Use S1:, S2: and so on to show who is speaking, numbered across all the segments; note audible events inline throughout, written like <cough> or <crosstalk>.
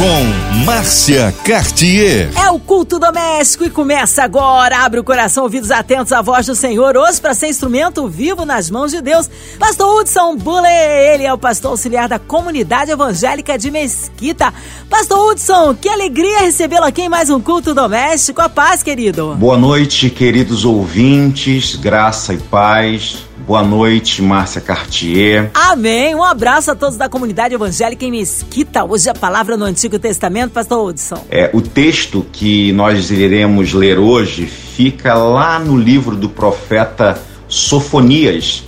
S1: com Márcia Cartier.
S2: É o culto doméstico e começa agora. Abre o coração, ouvidos atentos à voz do Senhor, hoje para ser instrumento vivo nas mãos de Deus. Pastor Hudson Buller, ele é o pastor auxiliar da comunidade evangélica de Mesquita. Pastor Hudson, que alegria recebê-lo aqui em mais um culto doméstico. A paz, querido.
S3: Boa noite, queridos ouvintes, graça e paz. Boa noite, Márcia Cartier.
S2: Amém. Um abraço a todos da comunidade evangélica em Mesquita. Hoje a palavra no Antigo Testamento, Pastor Hudson.
S3: É, o texto que nós iremos ler hoje fica lá no livro do profeta Sofonias,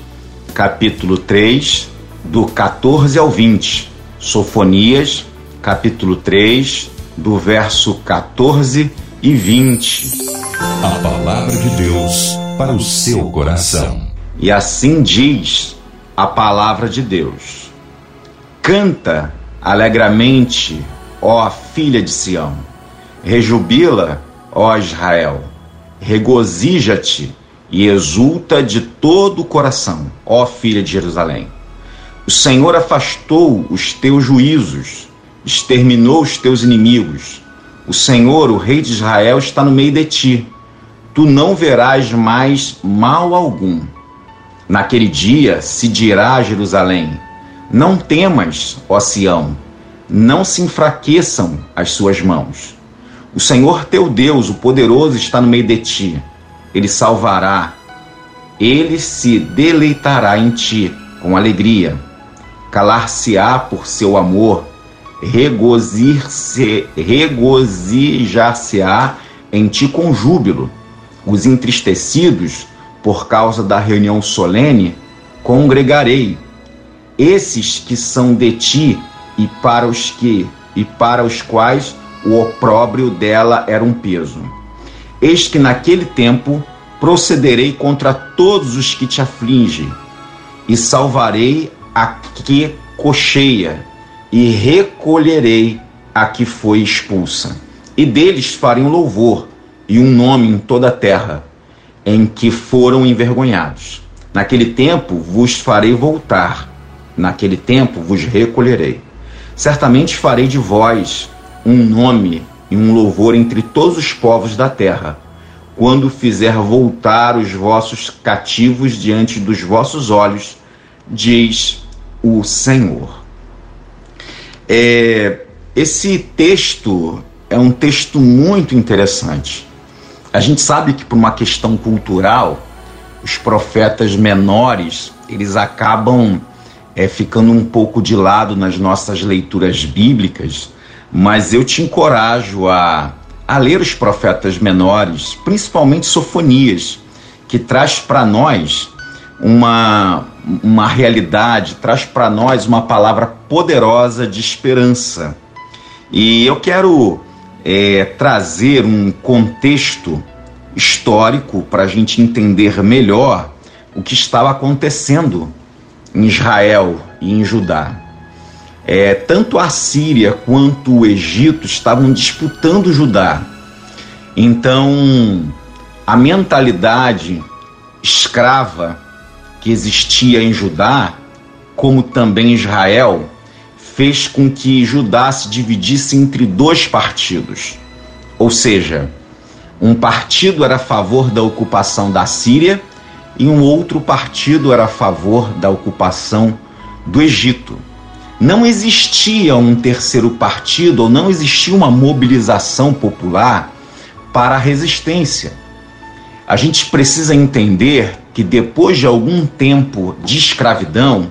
S3: capítulo 3, do 14 ao 20. Sofonias, capítulo 3, do verso 14 e 20.
S1: A palavra de Deus para o seu coração.
S3: E assim diz a palavra de Deus: Canta alegremente, ó filha de Sião, rejubila, ó Israel, regozija-te e exulta de todo o coração, ó filha de Jerusalém. O Senhor afastou os teus juízos, exterminou os teus inimigos. O Senhor, o Rei de Israel, está no meio de ti. Tu não verás mais mal algum Naquele dia se dirá a Jerusalém: Não temas, ó Sião, não se enfraqueçam as suas mãos. O Senhor teu Deus, o poderoso, está no meio de ti. Ele salvará. Ele se deleitará em ti com alegria. Calar-se-á por seu amor, regozijar-se-á em ti com júbilo. Os entristecidos por causa da reunião solene, congregarei esses que são de ti e para os que e para os quais o opróbrio dela era um peso. Eis que naquele tempo procederei contra todos os que te afligem e salvarei a que cocheia e recolherei a que foi expulsa. E deles farei um louvor e um nome em toda a terra em que foram envergonhados. Naquele tempo vos farei voltar, naquele tempo vos recolherei. Certamente farei de vós um nome e um louvor entre todos os povos da terra, quando fizer voltar os vossos cativos diante dos vossos olhos, diz o Senhor. É, esse texto é um texto muito interessante a gente sabe que por uma questão cultural, os profetas menores eles acabam é, ficando um pouco de lado nas nossas leituras bíblicas, mas eu te encorajo a, a ler os profetas menores, principalmente Sofonias, que traz para nós uma, uma realidade, traz para nós uma palavra poderosa de esperança. E eu quero é, trazer um contexto histórico para a gente entender melhor o que estava acontecendo em Israel e em Judá. É, tanto a Síria quanto o Egito estavam disputando Judá. Então, a mentalidade escrava que existia em Judá, como também Israel, fez com que Judá se dividisse entre dois partidos. Ou seja, um partido era a favor da ocupação da Síria e um outro partido era a favor da ocupação do Egito. Não existia um terceiro partido ou não existia uma mobilização popular para a resistência. A gente precisa entender que depois de algum tempo de escravidão,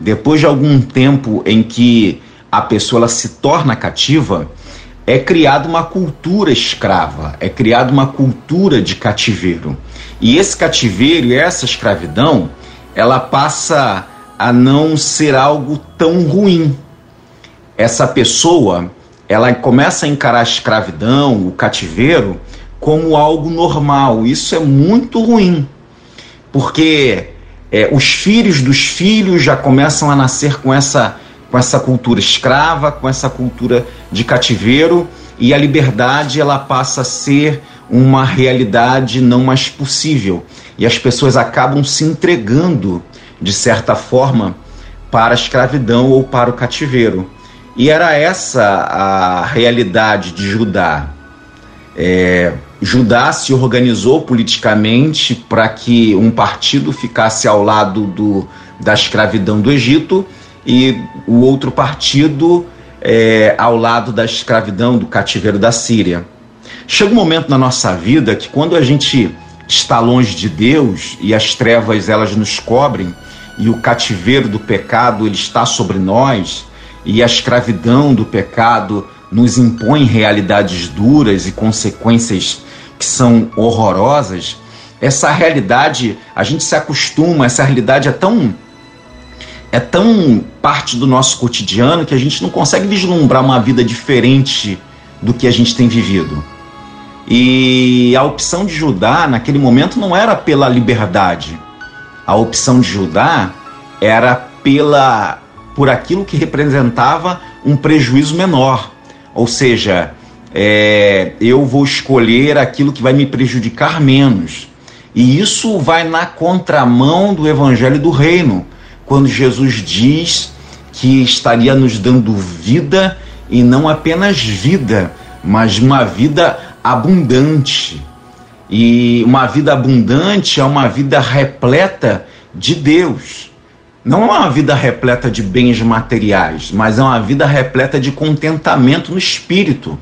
S3: depois de algum tempo em que a pessoa se torna cativa, é criada uma cultura escrava, é criada uma cultura de cativeiro. E esse cativeiro e essa escravidão, ela passa a não ser algo tão ruim. Essa pessoa, ela começa a encarar a escravidão, o cativeiro, como algo normal. Isso é muito ruim, porque é, os filhos dos filhos já começam a nascer com essa, com essa cultura escrava, com essa cultura de cativeiro, e a liberdade ela passa a ser uma realidade não mais possível e as pessoas acabam se entregando, de certa forma, para a escravidão ou para o cativeiro. E era essa a realidade de Judá. É, Judá se organizou politicamente para que um partido ficasse ao lado do, da escravidão do Egito e o outro partido é, ao lado da escravidão do cativeiro da Síria. Chega um momento na nossa vida que quando a gente está longe de Deus e as trevas elas nos cobrem e o cativeiro do pecado ele está sobre nós e a escravidão do pecado nos impõe realidades duras e consequências que são horrorosas, essa realidade, a gente se acostuma, essa realidade é tão é tão parte do nosso cotidiano que a gente não consegue vislumbrar uma vida diferente do que a gente tem vivido. E a opção de Judá naquele momento não era pela liberdade. A opção de Judá era pela por aquilo que representava um prejuízo menor. Ou seja, é, eu vou escolher aquilo que vai me prejudicar menos. E isso vai na contramão do evangelho do reino, quando Jesus diz que estaria nos dando vida e não apenas vida, mas uma vida abundante. E uma vida abundante é uma vida repleta de Deus. Não é uma vida repleta de bens materiais, mas é uma vida repleta de contentamento no espírito.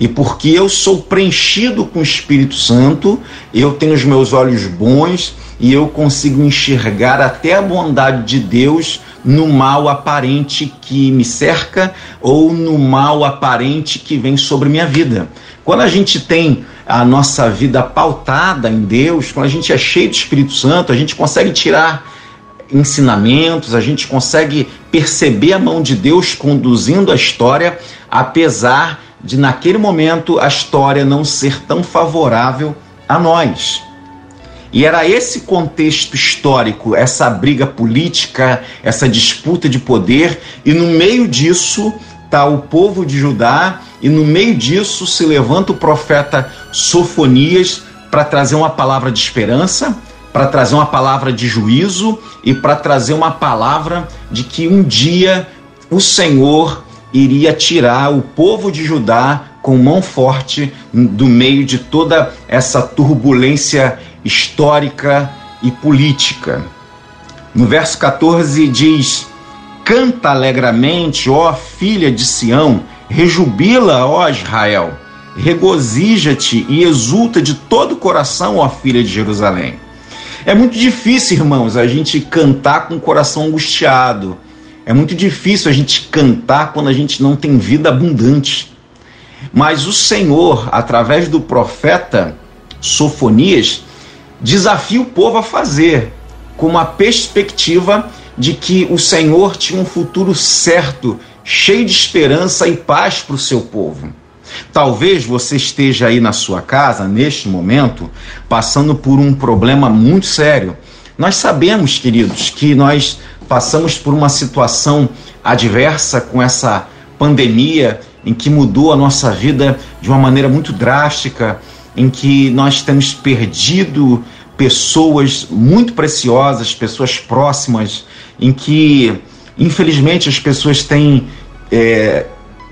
S3: E porque eu sou preenchido com o Espírito Santo, eu tenho os meus olhos bons e eu consigo enxergar até a bondade de Deus no mal aparente que me cerca ou no mal aparente que vem sobre minha vida. Quando a gente tem a nossa vida pautada em Deus, quando a gente é cheio de Espírito Santo, a gente consegue tirar ensinamentos, a gente consegue perceber a mão de Deus conduzindo a história, apesar de naquele momento a história não ser tão favorável a nós. E era esse contexto histórico, essa briga política, essa disputa de poder, e no meio disso está o povo de Judá, e no meio disso se levanta o profeta Sofonias para trazer uma palavra de esperança, para trazer uma palavra de juízo e para trazer uma palavra de que um dia o Senhor iria tirar o povo de Judá com mão forte do meio de toda essa turbulência histórica e política. No verso 14 diz: Canta alegremente, ó filha de Sião, rejubila, ó Israel, regozija-te e exulta de todo o coração, ó filha de Jerusalém. É muito difícil, irmãos, a gente cantar com o coração angustiado é muito difícil a gente cantar quando a gente não tem vida abundante. Mas o Senhor, através do profeta Sofonias, desafia o povo a fazer, com uma perspectiva de que o Senhor tinha um futuro certo, cheio de esperança e paz para o seu povo. Talvez você esteja aí na sua casa, neste momento, passando por um problema muito sério. Nós sabemos, queridos, que nós passamos por uma situação adversa com essa pandemia em que mudou a nossa vida de uma maneira muito drástica, em que nós temos perdido pessoas muito preciosas, pessoas próximas, em que infelizmente as pessoas têm é,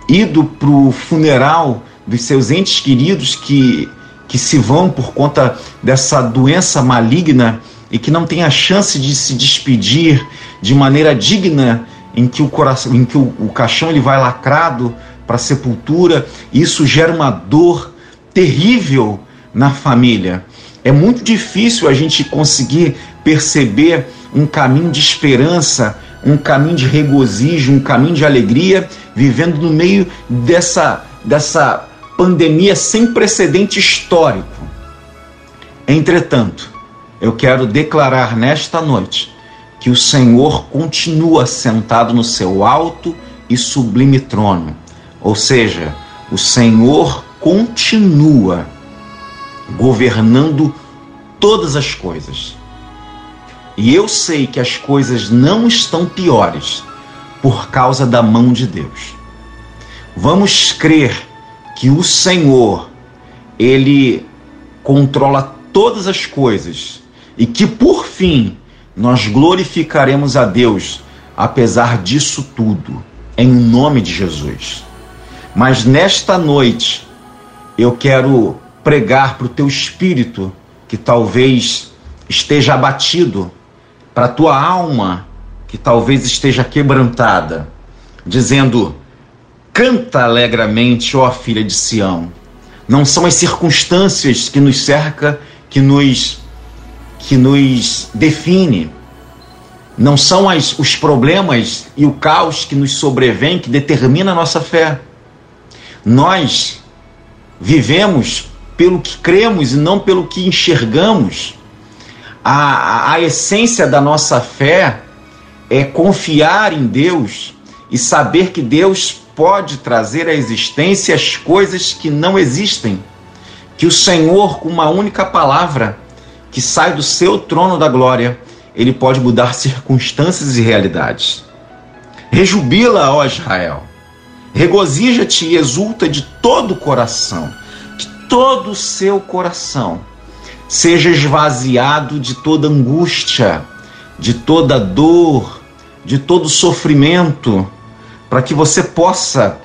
S3: ido para o funeral dos seus entes queridos que, que se vão por conta dessa doença maligna e que não tem a chance de se despedir de maneira digna, em que o coração, em que o, o caixão ele vai lacrado para sepultura, isso gera uma dor terrível na família. É muito difícil a gente conseguir perceber um caminho de esperança, um caminho de regozijo, um caminho de alegria, vivendo no meio dessa, dessa pandemia sem precedente histórico. Entretanto, eu quero declarar nesta noite que o Senhor continua sentado no seu alto e sublime trono. Ou seja, o Senhor continua governando todas as coisas. E eu sei que as coisas não estão piores por causa da mão de Deus. Vamos crer que o Senhor, ele controla todas as coisas e que por fim nós glorificaremos a Deus apesar disso tudo, em nome de Jesus. Mas nesta noite eu quero pregar para o teu espírito que talvez esteja abatido, para a tua alma que talvez esteja quebrantada, dizendo: Canta alegremente, ó filha de Sião. Não são as circunstâncias que nos cerca que nos que nos define. Não são as, os problemas e o caos que nos sobrevém que determina a nossa fé. Nós vivemos pelo que cremos e não pelo que enxergamos. A, a, a essência da nossa fé é confiar em Deus e saber que Deus pode trazer à existência as coisas que não existem. Que o Senhor, com uma única palavra que sai do seu trono da glória, ele pode mudar circunstâncias e realidades. Rejubila, ó Israel, regozija-te e exulta de todo o coração, de todo o seu coração. Seja esvaziado de toda angústia, de toda dor, de todo sofrimento, para que você possa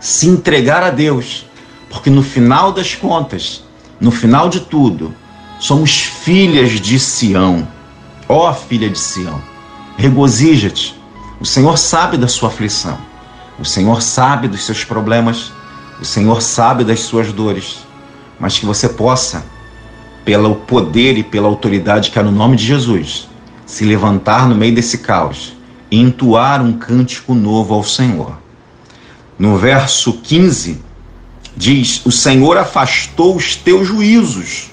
S3: se entregar a Deus, porque no final das contas, no final de tudo, somos filhas de Sião. Ó filha de Sião, regozija-te. O Senhor sabe da sua aflição. O Senhor sabe dos seus problemas. O Senhor sabe das suas dores. Mas que você possa, pelo poder e pela autoridade que há no nome de Jesus, se levantar no meio desse caos e entoar um cântico novo ao Senhor. No verso 15, diz: O Senhor afastou os teus juízos.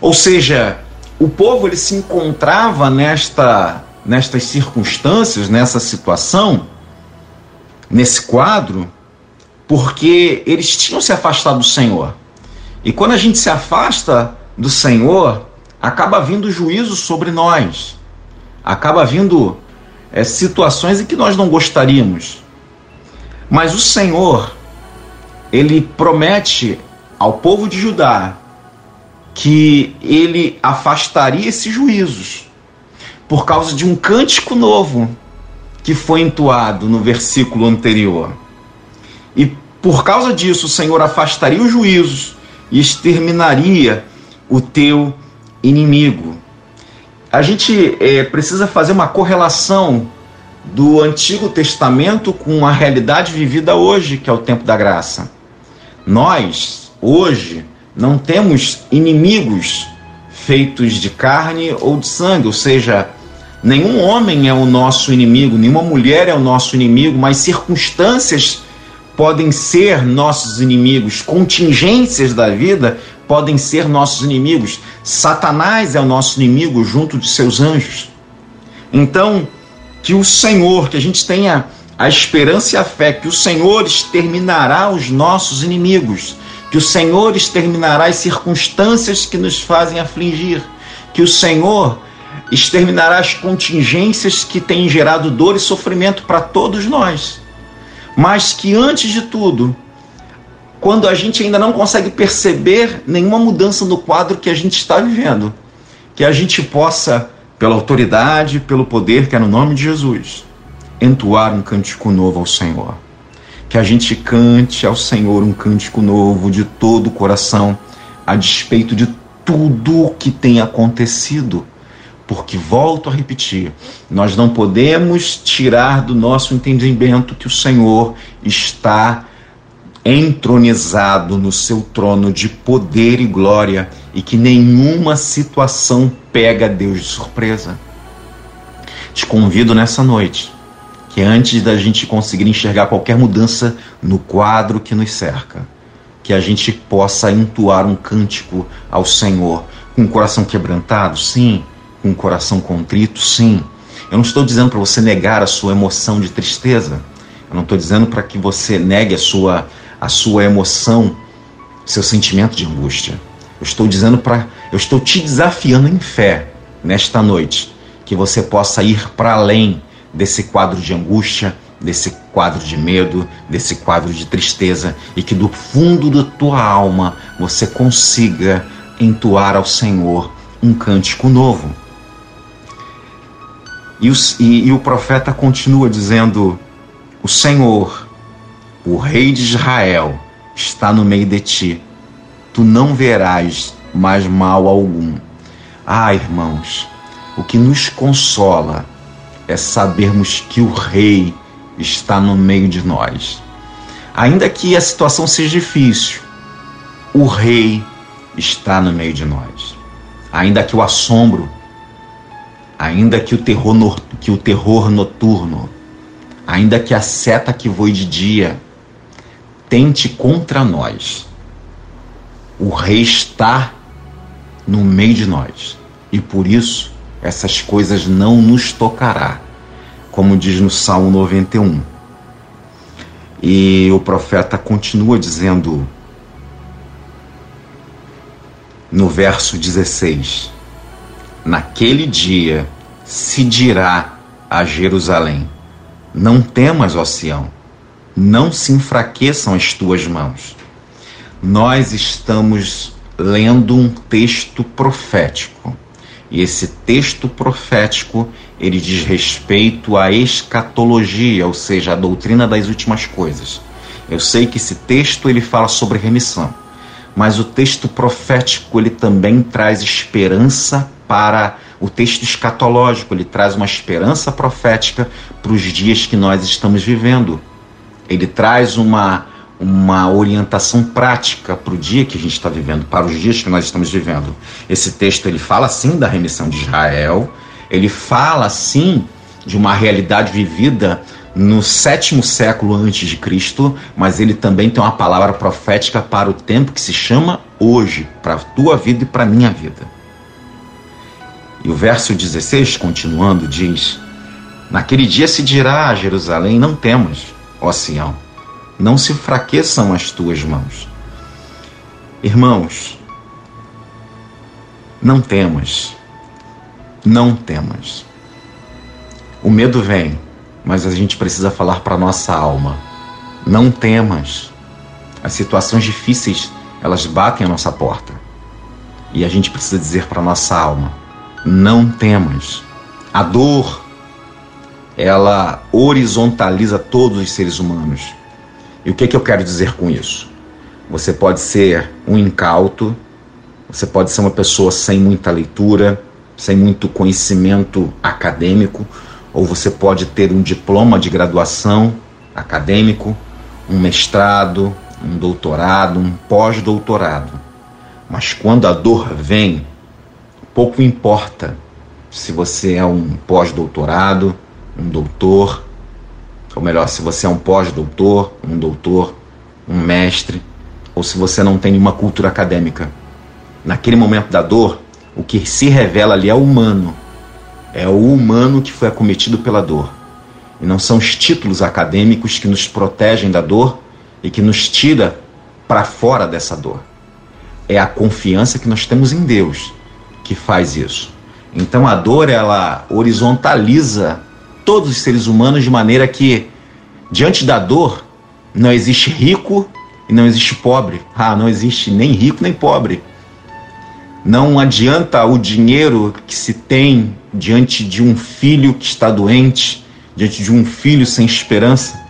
S3: Ou seja, o povo ele se encontrava nesta, nestas circunstâncias, nessa situação, nesse quadro, porque eles tinham se afastado do Senhor. E quando a gente se afasta do Senhor, acaba vindo juízo sobre nós, acaba vindo é, situações em que nós não gostaríamos. Mas o Senhor, ele promete ao povo de Judá que ele afastaria esses juízos por causa de um cântico novo que foi entoado no versículo anterior. E por causa disso, o Senhor afastaria os juízos e exterminaria o teu inimigo a gente é, precisa fazer uma correlação do Antigo Testamento com a realidade vivida hoje, que é o tempo da graça. Nós, hoje, não temos inimigos feitos de carne ou de sangue, ou seja, nenhum homem é o nosso inimigo, nenhuma mulher é o nosso inimigo, mas circunstâncias podem ser nossos inimigos, contingências da vida podem ser nossos inimigos. Satanás é o nosso inimigo junto de seus anjos. Então, que o Senhor, que a gente tenha a esperança e a fé que o Senhor exterminará os nossos inimigos, que o Senhor exterminará as circunstâncias que nos fazem afligir, que o Senhor exterminará as contingências que têm gerado dor e sofrimento para todos nós. Mas que antes de tudo, quando a gente ainda não consegue perceber nenhuma mudança no quadro que a gente está vivendo. Que a gente possa, pela autoridade, pelo poder que é no nome de Jesus, entoar um cântico novo ao Senhor. Que a gente cante ao Senhor um cântico novo de todo o coração, a despeito de tudo o que tem acontecido. Porque, volto a repetir, nós não podemos tirar do nosso entendimento que o Senhor está entronizado no seu trono de poder e glória e que nenhuma situação pega Deus de surpresa. Te convido nessa noite que antes da gente conseguir enxergar qualquer mudança no quadro que nos cerca, que a gente possa entoar um cântico ao Senhor com o coração quebrantado, sim, com o coração contrito, sim. Eu não estou dizendo para você negar a sua emoção de tristeza. Eu não estou dizendo para que você negue a sua a sua emoção, seu sentimento de angústia. Eu estou dizendo para, eu estou te desafiando em fé nesta noite que você possa ir para além desse quadro de angústia, desse quadro de medo, desse quadro de tristeza e que do fundo da tua alma você consiga entoar ao Senhor um cântico novo. E, e, e o profeta continua dizendo: O Senhor, o Rei de Israel, está no meio de ti. Tu não verás mais mal algum. Ah, irmãos, o que nos consola é sabermos que o Rei está no meio de nós. Ainda que a situação seja difícil, o Rei está no meio de nós. Ainda que o assombro, ainda que o terror, no, que o terror noturno, ainda que a seta que voe de dia tente contra nós, o Rei está no meio de nós. E por isso essas coisas não nos tocará, como diz no Salmo 91. E o profeta continua dizendo no verso 16: Naquele dia se dirá a Jerusalém: Não temas, ó Sião, não se enfraqueçam as tuas mãos. Nós estamos lendo um texto profético. E esse texto profético, ele diz respeito à escatologia, ou seja, a doutrina das últimas coisas. Eu sei que esse texto ele fala sobre remissão, mas o texto profético ele também traz esperança para o texto escatológico, ele traz uma esperança profética para os dias que nós estamos vivendo. Ele traz uma uma orientação prática para o dia que a gente está vivendo, para os dias que nós estamos vivendo. Esse texto ele fala sim da remissão de Israel, ele fala sim de uma realidade vivida no sétimo século antes de Cristo, mas ele também tem uma palavra profética para o tempo que se chama hoje, para a tua vida e para a minha vida. E o verso 16, continuando, diz: Naquele dia se dirá a Jerusalém: Não temas, ó Sião não se fraqueçam as tuas mãos. Irmãos, não temas, não temas. O medo vem, mas a gente precisa falar para nossa alma. Não temas. As situações difíceis, elas batem a nossa porta. E a gente precisa dizer para nossa alma: não temas. A dor, ela horizontaliza todos os seres humanos. E o que, que eu quero dizer com isso? Você pode ser um incauto, você pode ser uma pessoa sem muita leitura, sem muito conhecimento acadêmico, ou você pode ter um diploma de graduação acadêmico, um mestrado, um doutorado, um pós-doutorado. Mas quando a dor vem, pouco importa se você é um pós-doutorado, um doutor, ou melhor, se você é um pós-doutor, um doutor, um mestre, ou se você não tem nenhuma cultura acadêmica. Naquele momento da dor, o que se revela ali é o humano. É o humano que foi acometido pela dor. E não são os títulos acadêmicos que nos protegem da dor e que nos tira para fora dessa dor. É a confiança que nós temos em Deus que faz isso. Então a dor ela horizontaliza todos os seres humanos de maneira que, diante da dor, não existe rico e não existe pobre. Ah, não existe nem rico nem pobre. Não adianta o dinheiro que se tem diante de um filho que está doente, diante de um filho sem esperança.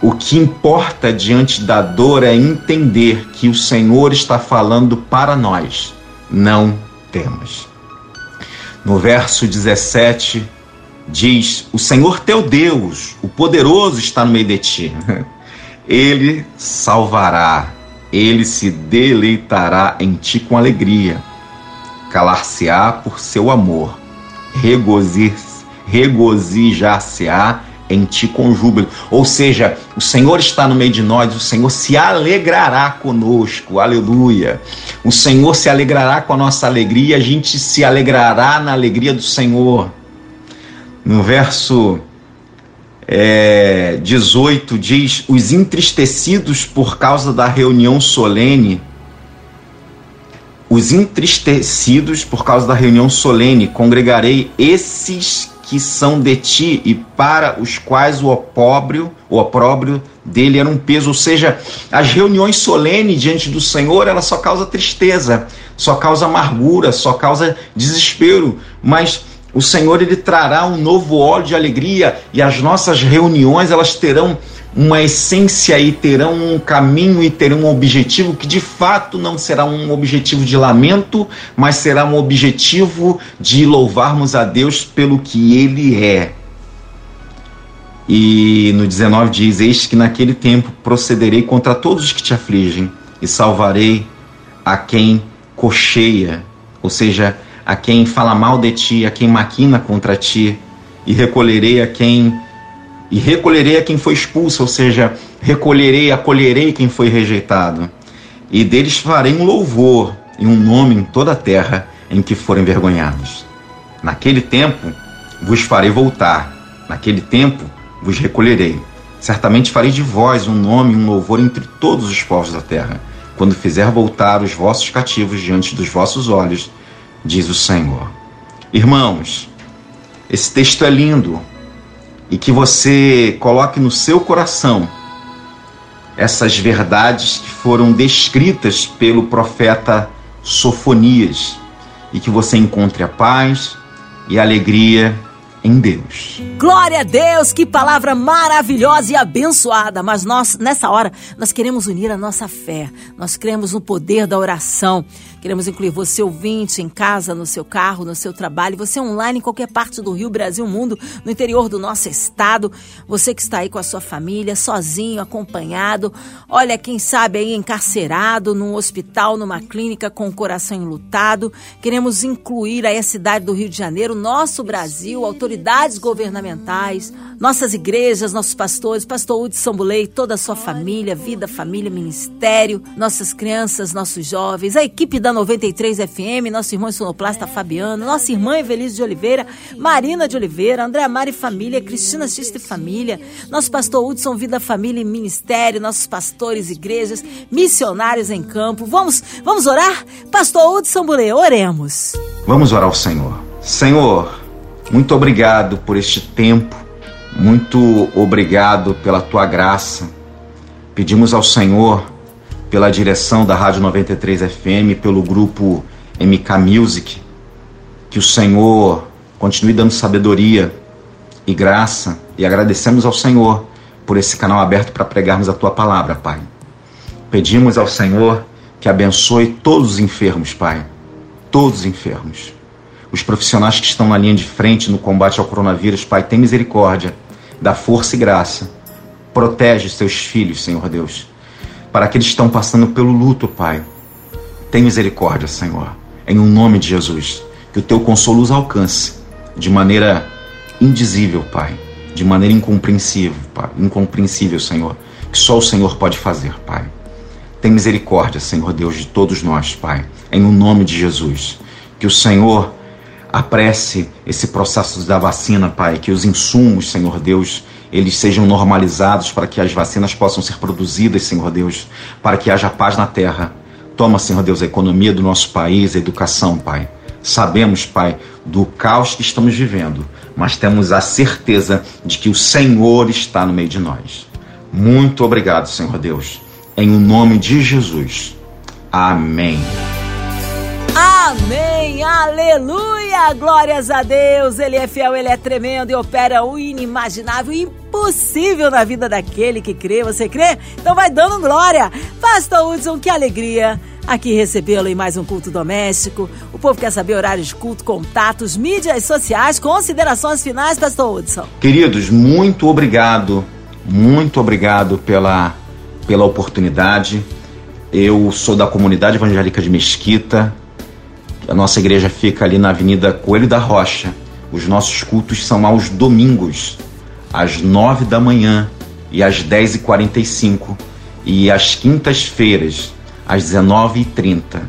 S3: O que importa diante da dor é entender que o Senhor está falando para nós. Não temas. No verso 17 diz: O Senhor teu Deus, o poderoso, está no meio de ti. <laughs> Ele salvará, ele se deleitará em ti com alegria, calar-se-á por seu amor, regozijar-se-á em ti com júbilo. Ou seja, o Senhor está no meio de nós, o Senhor se alegrará conosco, aleluia. O Senhor se alegrará com a nossa alegria, a gente se alegrará na alegria do Senhor. No verso é, 18 diz: Os entristecidos por causa da reunião solene, os entristecidos por causa da reunião solene, congregarei esses que são de ti e para os quais o opróbrio, o opróbrio dele era um peso, ou seja, as reuniões solenes diante do Senhor, ela só causa tristeza, só causa amargura, só causa desespero, mas o Senhor ele trará um novo óleo de alegria e as nossas reuniões elas terão uma essência e terão um caminho e terão um objetivo que de fato não será um objetivo de lamento, mas será um objetivo de louvarmos a Deus pelo que Ele é. E no 19 diz: Eis que naquele tempo procederei contra todos os que te afligem e salvarei a quem cocheia, ou seja, a quem fala mal de ti, a quem maquina contra ti, e recolherei a quem e recolherei a quem foi expulso, ou seja, recolherei, acolherei quem foi rejeitado. E deles farei um louvor e um nome em toda a terra em que forem envergonhados. Naquele tempo vos farei voltar, naquele tempo vos recolherei. Certamente farei de vós um nome e um louvor entre todos os povos da terra, quando fizer voltar os vossos cativos diante dos vossos olhos, diz o Senhor. Irmãos, esse texto é lindo, e que você coloque no seu coração essas verdades que foram descritas pelo profeta Sofonias e que você encontre a paz e a alegria em Deus.
S2: Glória a Deus, que palavra maravilhosa e abençoada. Mas nós, nessa hora, nós queremos unir a nossa fé. Nós cremos no poder da oração. Queremos incluir você ouvinte em casa, no seu carro, no seu trabalho, você online em qualquer parte do Rio, Brasil, mundo, no interior do nosso estado, você que está aí com a sua família, sozinho, acompanhado, olha, quem sabe aí encarcerado, num hospital, numa clínica com o coração enlutado. Queremos incluir aí a cidade do Rio de Janeiro, nosso Brasil, autoridades governamentais, nossas igrejas, nossos pastores, pastor Hudson Bulei, toda a sua família, vida, família, ministério, nossas crianças, nossos jovens, a equipe da 93 FM, nosso irmão sonoplasta Fabiano, nossa irmã Evelise de Oliveira, Marina de Oliveira, André Mari Família, Cristina Xista e Família, nosso pastor Hudson Vida Família e Ministério, nossos pastores, igrejas, missionários em campo. Vamos, vamos orar? Pastor Hudson Bulê, oremos.
S3: Vamos orar ao Senhor. Senhor, muito obrigado por este tempo, muito obrigado pela tua graça. Pedimos ao Senhor pela direção da Rádio 93 FM, pelo grupo MK Music, que o Senhor continue dando sabedoria e graça e agradecemos ao Senhor por esse canal aberto para pregarmos a tua palavra, Pai. Pedimos ao Senhor que abençoe todos os enfermos, Pai. Todos os enfermos. Os profissionais que estão na linha de frente no combate ao coronavírus, Pai, tem misericórdia, dá força e graça. Protege os teus filhos, Senhor Deus para aqueles que estão passando pelo luto, Pai. Tem misericórdia, Senhor, em um nome de Jesus. Que o teu consolo os alcance de maneira indizível, Pai, de maneira incompreensível, Pai, incompreensível, Senhor, que só o Senhor pode fazer, Pai. Tem misericórdia, Senhor Deus, de todos nós, Pai, em um nome de Jesus. Que o Senhor apresse esse processo da vacina, Pai, que os insumos, Senhor Deus, eles sejam normalizados para que as vacinas possam ser produzidas, Senhor Deus, para que haja paz na terra. Toma, Senhor Deus, a economia do nosso país, a educação, Pai. Sabemos, Pai, do caos que estamos vivendo, mas temos a certeza de que o Senhor está no meio de nós. Muito obrigado, Senhor Deus. Em o nome de Jesus. Amém.
S2: Amém, aleluia, glórias a Deus. Ele é fiel, ele é tremendo e opera o inimaginável, impossível na vida daquele que crê. Você crê? Então vai dando glória. Pastor Hudson, que alegria aqui recebê-lo em mais um culto doméstico. O povo quer saber horários de culto, contatos, mídias sociais, considerações finais, Pastor Hudson.
S3: Queridos, muito obrigado, muito obrigado pela, pela oportunidade. Eu sou da comunidade evangélica de Mesquita, a nossa igreja fica ali na Avenida Coelho da Rocha. Os nossos cultos são aos domingos, às 9 da manhã e às 10h45, e às quintas-feiras, às 19h30.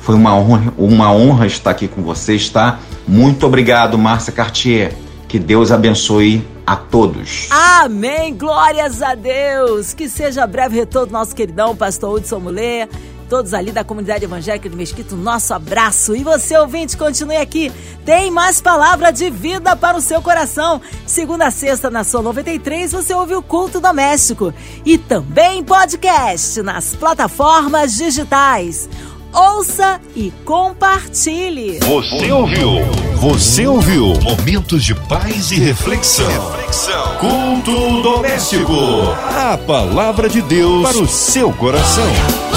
S3: Foi uma honra, uma honra estar aqui com vocês, tá? Muito obrigado, Márcia Cartier. Que Deus abençoe a todos.
S2: Amém. Glórias a Deus. Que seja breve retorno nosso queridão pastor Hudson Mulher todos ali da comunidade evangélica de Mesquita, nosso abraço. E você, ouvinte, continue aqui. Tem mais palavra de vida para o seu coração. Segunda a sexta, na sua 93, você ouve o Culto Doméstico. E também podcast nas plataformas digitais. Ouça e compartilhe.
S1: Você ouviu? Você ouviu? Momentos de paz e reflexão. reflexão. Culto doméstico. A palavra de Deus para o seu coração.